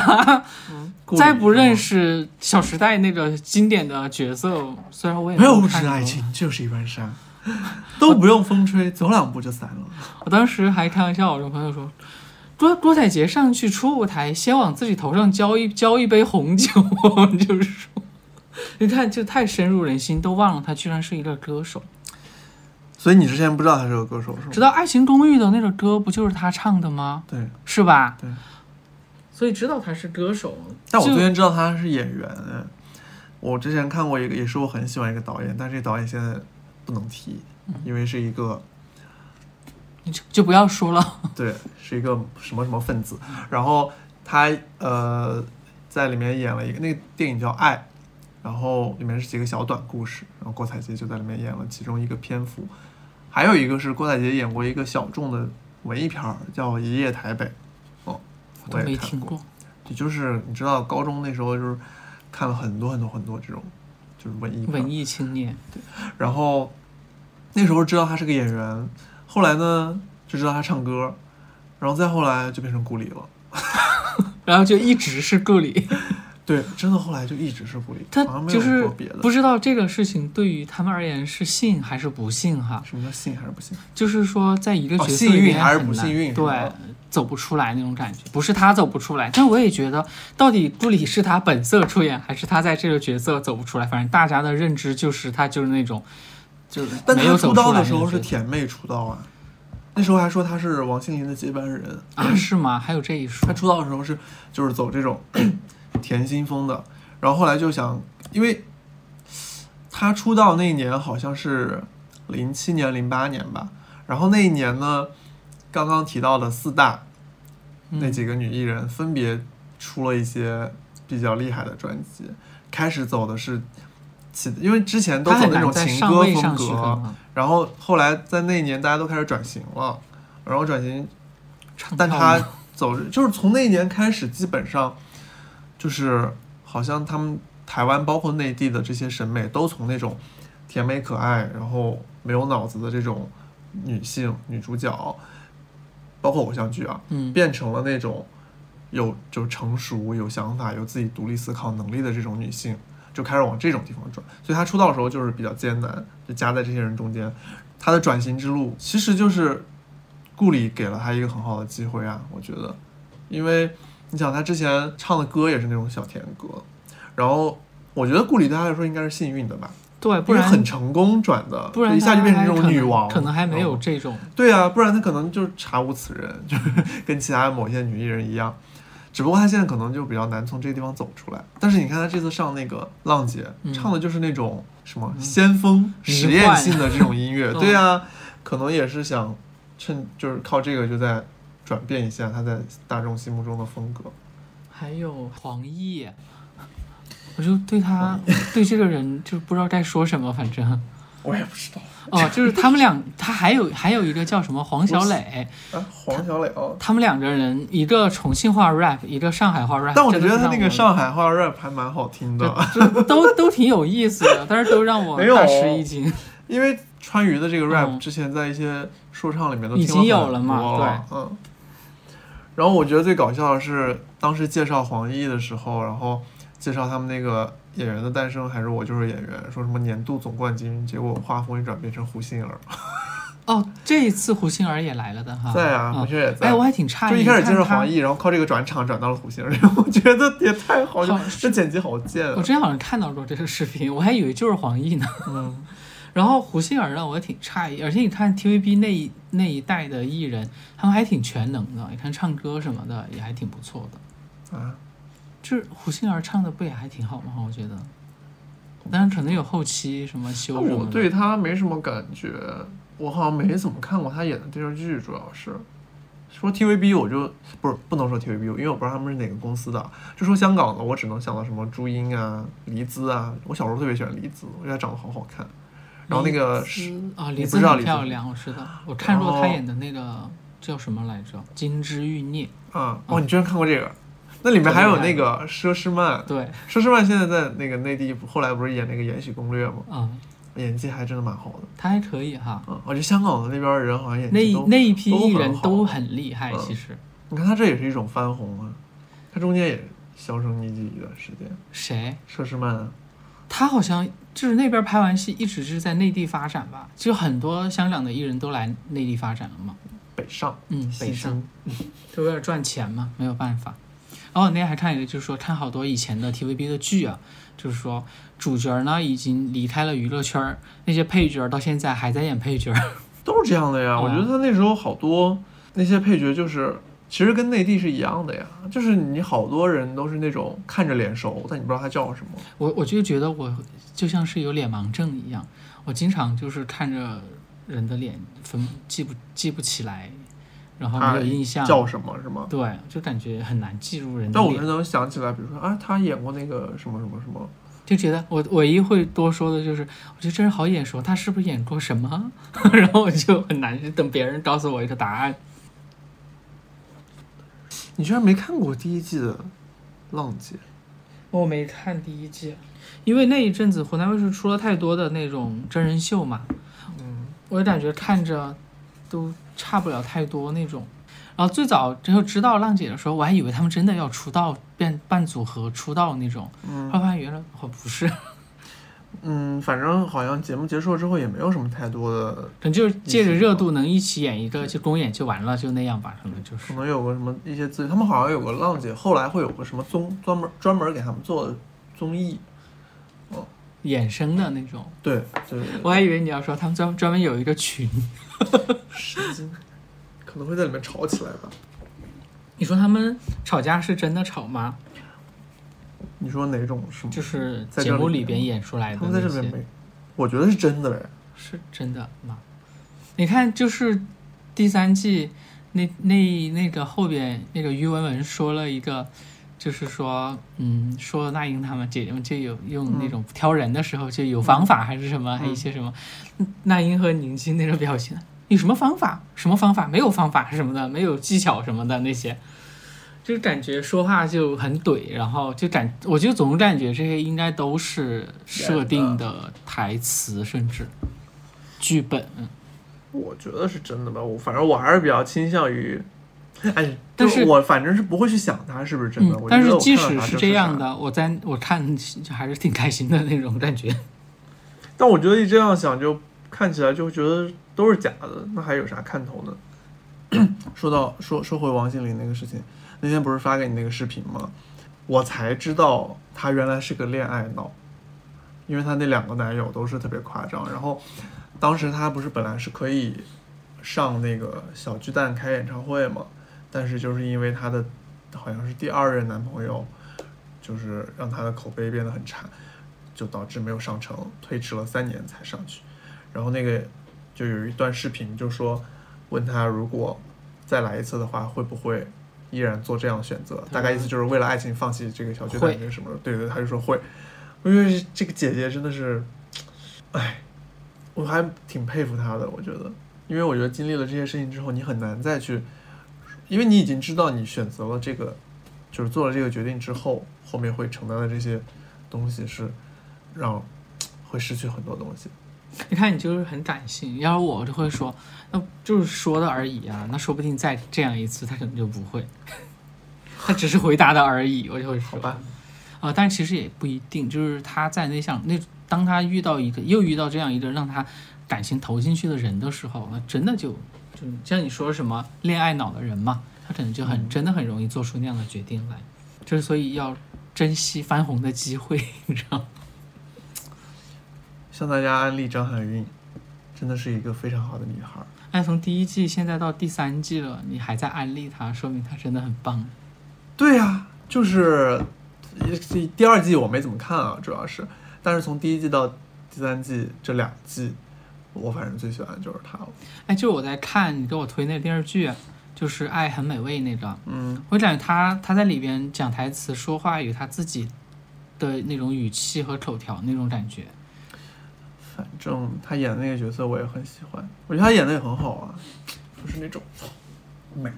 顾里再不认识《小时代》那个经典的角色，虽然我也，没有物质爱。情 就是一盘沙，都不用风吹，走两步就散了。我当时还开玩笑，我跟朋友说，郭郭采洁上去出舞台，先往自己头上浇一浇一杯红酒，就是说，你看就太深入人心，都忘了他居然是一个歌手。所以你之前不知道他是个歌手是吗？知道《爱情公寓》的那个歌不就是他唱的吗？对，是吧？对。所以知道他是歌手，但我最近知道他是演员。我之前看过一个，也是我很喜欢一个导演，但是这导演现在不能提，嗯因为是一个就就不要说了。对，是一个什么什么分子。然后他呃在里面演了一个那个电影叫《爱》，然后里面是几个小短故事，然后郭采洁就在里面演了其中一个篇幅。还有一个是郭采洁演过一个小众的文艺片儿，叫《一夜台北》。哦，我。没听过。也就是你知道，高中那时候就是看了很多很多很多这种就是文艺文艺青年，对然后那时候知道他是个演员，后来呢就知道他唱歌，然后再后来就变成顾里了。然后就一直是顾里。对，真的后来就一直是顾里，他就是别的。不知道这个事情对于他们而言是幸还是不幸哈？什么叫幸还是不幸？就是说，在一个哦角色幸运还是不幸运对吧，走不出来那种感觉。不是他走不出来，但我也觉得，到底顾里是他本色出演，还是他在这个角色走不出来？反正大家的认知就是他就是那种，就是但他没有出道的时候是甜妹出道啊，那时候还说他是王心凌的接班人。啊？是吗？还有这一说他？出道的时候是就是走这种 甜心风的，然后后来就想，因为他出道那一年好像是零七年零八年吧，然后那一年呢，刚刚提到的四大那嗯几个女艺人分别出了一些比较厉害的专辑，开始走的是其，因为之前都走那种情歌风格，然后后来在那一年大家都开始转型了，然后转型但他走就是从那一年开始，基本上就是好像他们台湾包括内地的这些审美，都从那种甜美可爱，然后没有脑子的这种女性女主角，包括偶像剧啊，嗯，变成了那种有就成熟、有想法、有自己独立思考能力的这种女性，就开始往这种地方转。所以她出道的时候就是比较艰难，就夹在这些人中间。她的转型之路，其实就是顾里给了她一个很好的机会啊，我觉得，因为你想她之前唱的歌也是那种小甜歌，然后我觉得顾里对她来说应该是幸运的吧，对，不然很成功转的，不然一下就变成这种女王，可能还没有嗯这种。对啊，不然她可能就是查无此人，就是 跟其他某些女艺人一样。只不过她现在可能就比较难从这个地方走出来。但是你看她这次上那个浪姐，嗯唱的就是那种什么先锋、实验性的这种音乐，嗯对啊，可能也是想趁就是靠这个就在转变一下她在大众心目中的风格。还有黄奕，我就对他对这个人就不知道该说什么，反正。我也不知道。哦，就是他们俩，他还有还有一个叫什么黄小磊，啊，黄小磊哦。他们两个人一个重庆话 rap，一个上海话 rap，但我觉得他那个上海话 rap 还蛮好听的，就都都挺有意思的，但是都让我 大吃一惊。因为川渝的这个 rap 嗯。之前在一些说唱里面都已经有了嘛对。嗯。然后我觉得最搞笑的是，当时介绍黄奕的时候，然后介绍他们那个《演员的诞生》还是我就是演员，说什么年度总冠军，结果画风一转变成胡杏儿，哦，这一次胡杏儿也来了的哈，在啊，嗯胡杏儿也在。哎，我还挺诧异，就一开始介绍黄奕，然后靠这个转场转到了胡杏儿，我觉得也太好笑，这剪辑好贱啊我！之前好像看到过这个视频，我还以为就是黄奕呢。嗯，然后胡杏儿让，我也挺诧异，而且你看 TVB 那一那一代的艺人，他们还挺全能的，你看唱歌什么的也还挺不错的。啊，就是胡杏儿唱的不也还挺好吗？我觉得，但是可能有后期什么修但什么。我对她没什么感觉，我好像没怎么看过她演的电视剧，主要是说 TVB 我就不是不能说 TVB，因为我不知道他们是哪个公司的。就说香港的，我只能想到什么朱茵啊、黎姿啊。我小时候特别喜欢黎姿，我觉得她长得好好看。然后那个是啊，你黎姿很漂亮，我知道，我看过她演的那个叫什么来着，《金枝欲孽》。啊，哦，你居然看过这个？那里面还有那个佘诗曼，对，佘诗曼现在在那个内地，后来不是演那个《延禧攻略》吗？嗯，演技还真的蛮好的。她还可以哈。嗯，我觉得香港的那边人好像演那那一批艺人都很厉害，嗯其实你看他这也是一种翻红啊，他中间也销声匿迹一段时间。谁？佘诗曼啊，他好像就是那边拍完戏，一直是在内地发展吧？就很多香港的艺人都来内地发展了嘛。北上，嗯，北上精就为了赚钱嘛，没有办法。然后那天还看一个，就是说看好多以前的 TVB 的剧啊，就是说主角呢已经离开了娱乐圈儿，那些配角到现在还在演配角。都是这样的呀。哦我觉得他那时候好多那些配角就是。其实跟内地是一样的呀，就是你好多人都是那种看着脸熟，但你不知道他叫什么。我我就觉得我就像是有脸盲症一样，我经常就是看着人的脸分记不记不起来，然后没有印象。叫什么是吗？对，就感觉很难记住人的，但我是能想起来，比如说啊，他演过那个什么什么什么，就觉得我唯一会多说的就是，我觉得这人好眼熟，他是不是演过什么？然后我就很难等别人告诉我一个答案。你居然没看过第一季的《浪姐》？我没看第一季，因为那一阵子湖南卫视出了太多的那种真人秀嘛，嗯，我就感觉看着都差不了太多那种。然后最早之后知道浪姐的时候，我还以为他们真的要出道，变半组合出道那种，嗯。后来发现原来哦不是，嗯，反正好像节目结束了之后也没有什么太多的，可能就是借着热度能一起演一个就公演就完了，就那样吧，可能就是。可。能有个什么一些资，他们好像有个浪姐，后来会有个什么综专门专门给他们做的综艺，衍生的那种，对对对我还以为你要说他们专专门有一个群。神经，可能会在里面吵起来吧？你说他们吵架是真的吵吗？你说哪种是吗？就是在节目里边演出来的他们在这边没，我觉得是真的嘞。是真的吗？你看，就是第三季那那那个后边那个于文文说了一个，就是说，嗯，说那英他们姐姐们就有用那种挑人的时候就有方法还是什么，还有一些什么，那英和宁静那种表情，有什么方法？什么方法？没有方法什么的，没有技巧什么的那些。就感觉说话就很怼，然后就感，我就总感觉这些应该都是设定的台词，甚至剧本。我觉得是真的吧，我反正我还是比较倾向于，哎，但就是我反正是不会去想它是不是真的。但是即看到它就是这样，的，我在我看就还是挺开心的那种感觉。但我觉得一这样想就看起来就觉得都是假的，那还有啥看头呢？说到说说回王心凌那个事情，那天不是发给你那个视频吗？我才知道她原来是个恋爱脑，因为她那两个男友都是特别夸张。然后当时她不是本来是可以上那个小巨蛋开演唱会嘛，但是就是因为她的好像是第二任男朋友，就是让她的口碑变得很差，就导致没有上成，推迟了三年才上去。然后那个就有一段视频，就说问他如果再来一次的话，会不会依然做这样的选择？大概意思就是为了爱情放弃这个小巨蛋会这个什么的。对对，他就说会。我觉得这个姐姐真的是，哎，我还挺佩服她的。我觉得，因为我觉得经历了这些事情之后，你很难再去，因为你已经知道你选择了这个，就是做了这个决定之后，后面会承担的这些东西是让会失去很多东西。你看你就是很感性，要是我就会说，那就是说的而已啊，那说不定再这样一次，他可能就不会，他只是回答的而已，我就会说。好吧，啊、但其实也不一定，就是他在那项那，当他遇到一个又遇到这样一个让他感情投进去的人的时候，那真的就就像你说什么恋爱脑的人嘛，他可能就很真的很容易做出那样的决定来，就是所以要珍惜翻红的机会，你知道吗？向大家安利张含韵，真的是一个非常好的女孩儿。哎，从第一季现在到第三季了，你还在安利她，说明她真的很棒。对呀、就是第第二季我没怎么看啊，主要是，但是从第一季到第三季这两季，我反正最喜欢的就是他了。哎，就是我在看你给我推那个电视剧，就是《爱很美味》那个，嗯，我感觉他他在里边讲台词、说话有他自己的那种语气和口条那种感觉。反正他演的那个角色我也很喜欢，我觉得他演的也很好啊，就是那种美。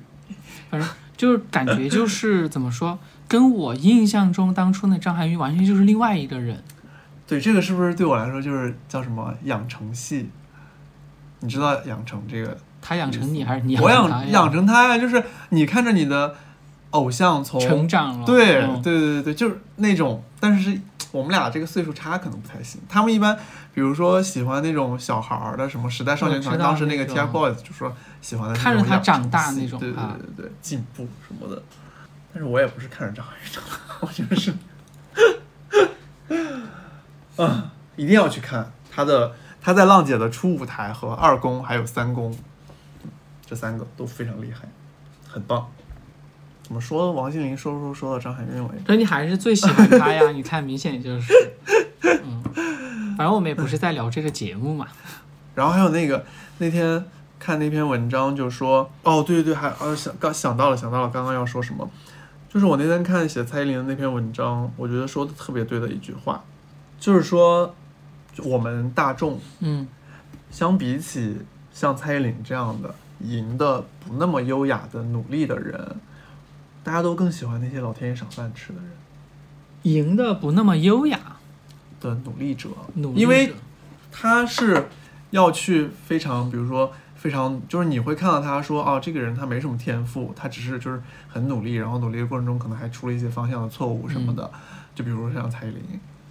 反正就是感觉就是怎么说，跟我印象中当初那张含韵完全就是另外一个人。对，这个是不是对我来说就是叫什么养成系？你知道养成这个？他养成你还是你我养成他呀养养成他呀，就是你看着你的偶像从成长了？对嗯对对对对，就是那种，但是我们俩这个岁数差可能不太行。他们一般，比如说喜欢那种小孩儿的，什么时代少年团，当时那个 TFBOYS 就说喜欢的是看着他长大那种对对对对，进步什么的。但是我也不是看着长大，我就是，啊，一定要去看他的他在浪姐的初舞台和二公还有三公，这三个都非常厉害，很棒。怎么说？王心凌说说说到张含韵为止。所以你还是最喜欢他呀？你看，明显就是，嗯，反正我们也不是在聊这个节目嘛。然后还有那个那天看那篇文章就说，哦，对对对，还呃想刚想到了想到了，刚刚要说什么，就是我那天看写蔡依林的那篇文章，我觉得说的特别对的一句话，就是说我们大众嗯，相比起像蔡依林这样的赢的不那么优雅的努力的人，大家都更喜欢那些老天爷赏饭吃的人。赢的不那么优雅，的努力者，努力因为者他是要去非常，比如说非常，就是你会看到他说，哦，这个人他没什么天赋，他只是就是很努力，然后努力的过程中可能还出了一些方向的错误什么的。就比如说像蔡依林，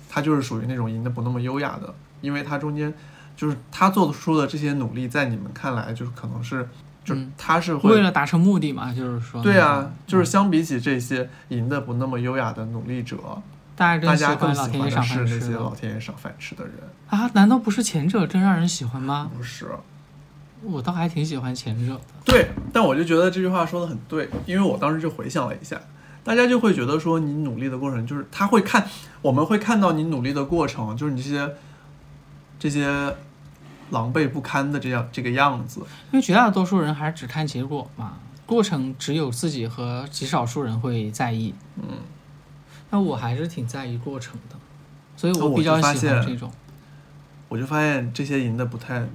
她就是属于那种赢得不那么优雅的，因为他中间就是他做出的这些努力，在你们看来就是可能是，就是嗯她是会为了达成目的嘛，就是说，对啊，就是相比起这些赢得不那么优雅的努力者，大家更喜大家更欢的是那些老天爷赏饭吃的人，啊？难道不是前者更让人喜欢吗？不是。我倒还挺喜欢前者的。对，但我就觉得这句话说的很对，因为我当时就回想了一下，大家就会觉得说你努力的过程，就是他会看，我们会看到你努力的过程，就是你这些这些狼狈不堪的这样这个样子。因为绝大多数人还是只看结果嘛，过程只有自己和极少数人会在意。嗯，那我还是挺在意过程的，所以我比较发现喜欢这种。我就发现这些赢的不太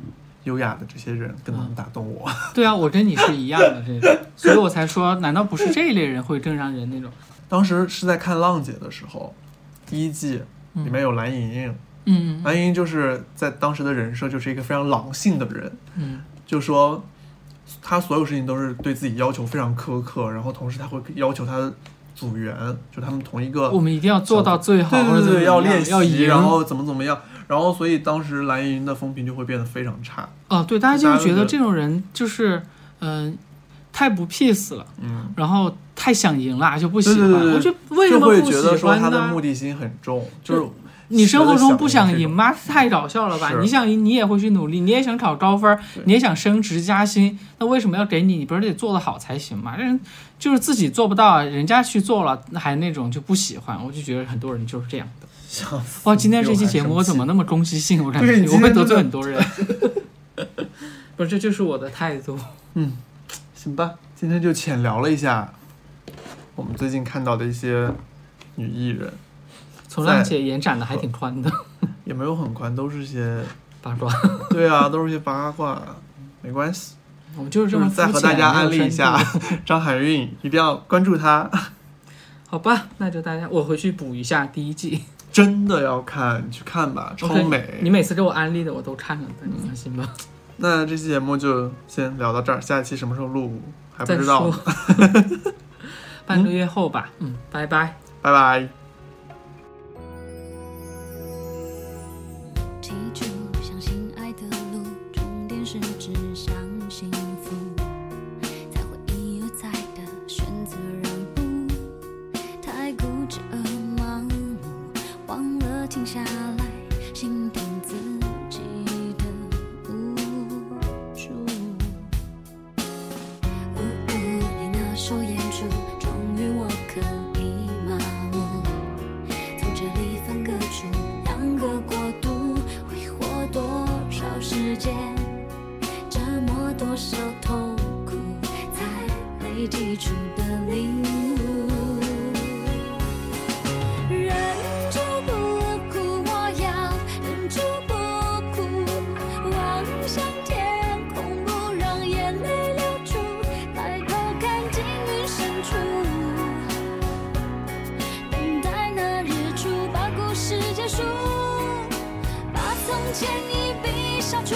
优雅的这些人更能打动我。对啊，我跟你是一样的这种，所以我才说，难道不是这一类人会更让人那种？当时是在看《浪姐》的时候，第一季里面有蓝盈莹，嗯蓝盈莹就是在当时的人设就是一个非常狼性的人，嗯。就说他所有事情都是对自己要求非常苛刻，然后同时他会要求他的组员，就他们同一个我们一定要做到最好，对对对要练习，要赢，然后怎么怎么样，然后所以当时蓝盈莹的风评就会变得非常差。哦，对，大家就是觉得这种人就是嗯、太不 peace 了，嗯，然后太想赢了就不喜欢。对对对对我就为什么不会觉得说他的呢？目的心很重，就是你生活中不想想赢吗？太搞笑了吧！你想赢，你也会去努力，你也想考高分对，你也想升职加薪，那为什么要给你？你不是得做得好才行吗？人就是自己做不到，人家去做了，那还那种就不喜欢。我就觉得很多人就是这样的。想死哇，今天这期节目我怎么那么攻击性？我感觉我会得罪很多人。不是，这就是我的态度。嗯行吧，今天就浅聊了一下我们最近看到的一些女艺人，从浪姐延展的还挺宽的，也没有很宽，都是些八卦。对啊，都是些八卦，没关系。我们就是这么就是再和大家安利一下张含韵，一定要关注她，好吧，那就大家我回去补一下第一季。真的要看，你去看吧，超美。你每次给我安利的我都看了的，你放心吧。那这期节目就先聊到这儿，下一期什么时候录还不知道说，半个月后吧。嗯，拜拜。拜拜。多少痛苦，才累积出的领悟。忍住不哭，我要忍住不哭，望向天空，不让眼泪流出，抬头看进云深处。等待那日出，把故事结束，把从前一笔消除。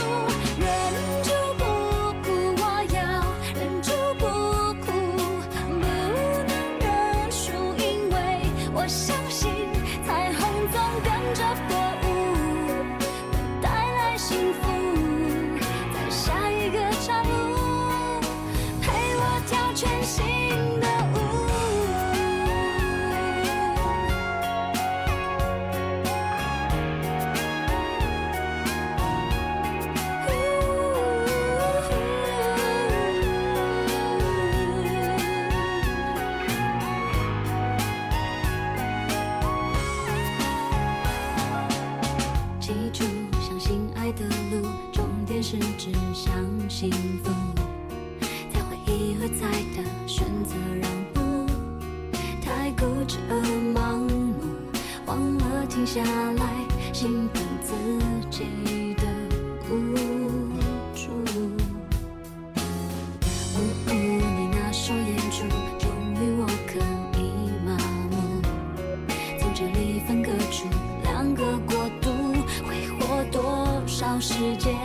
时间，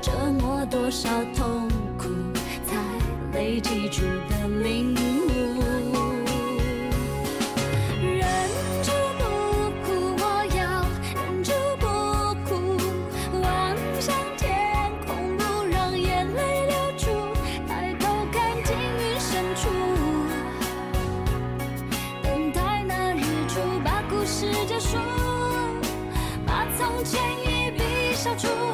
折磨多少痛苦，才累积出的领消除。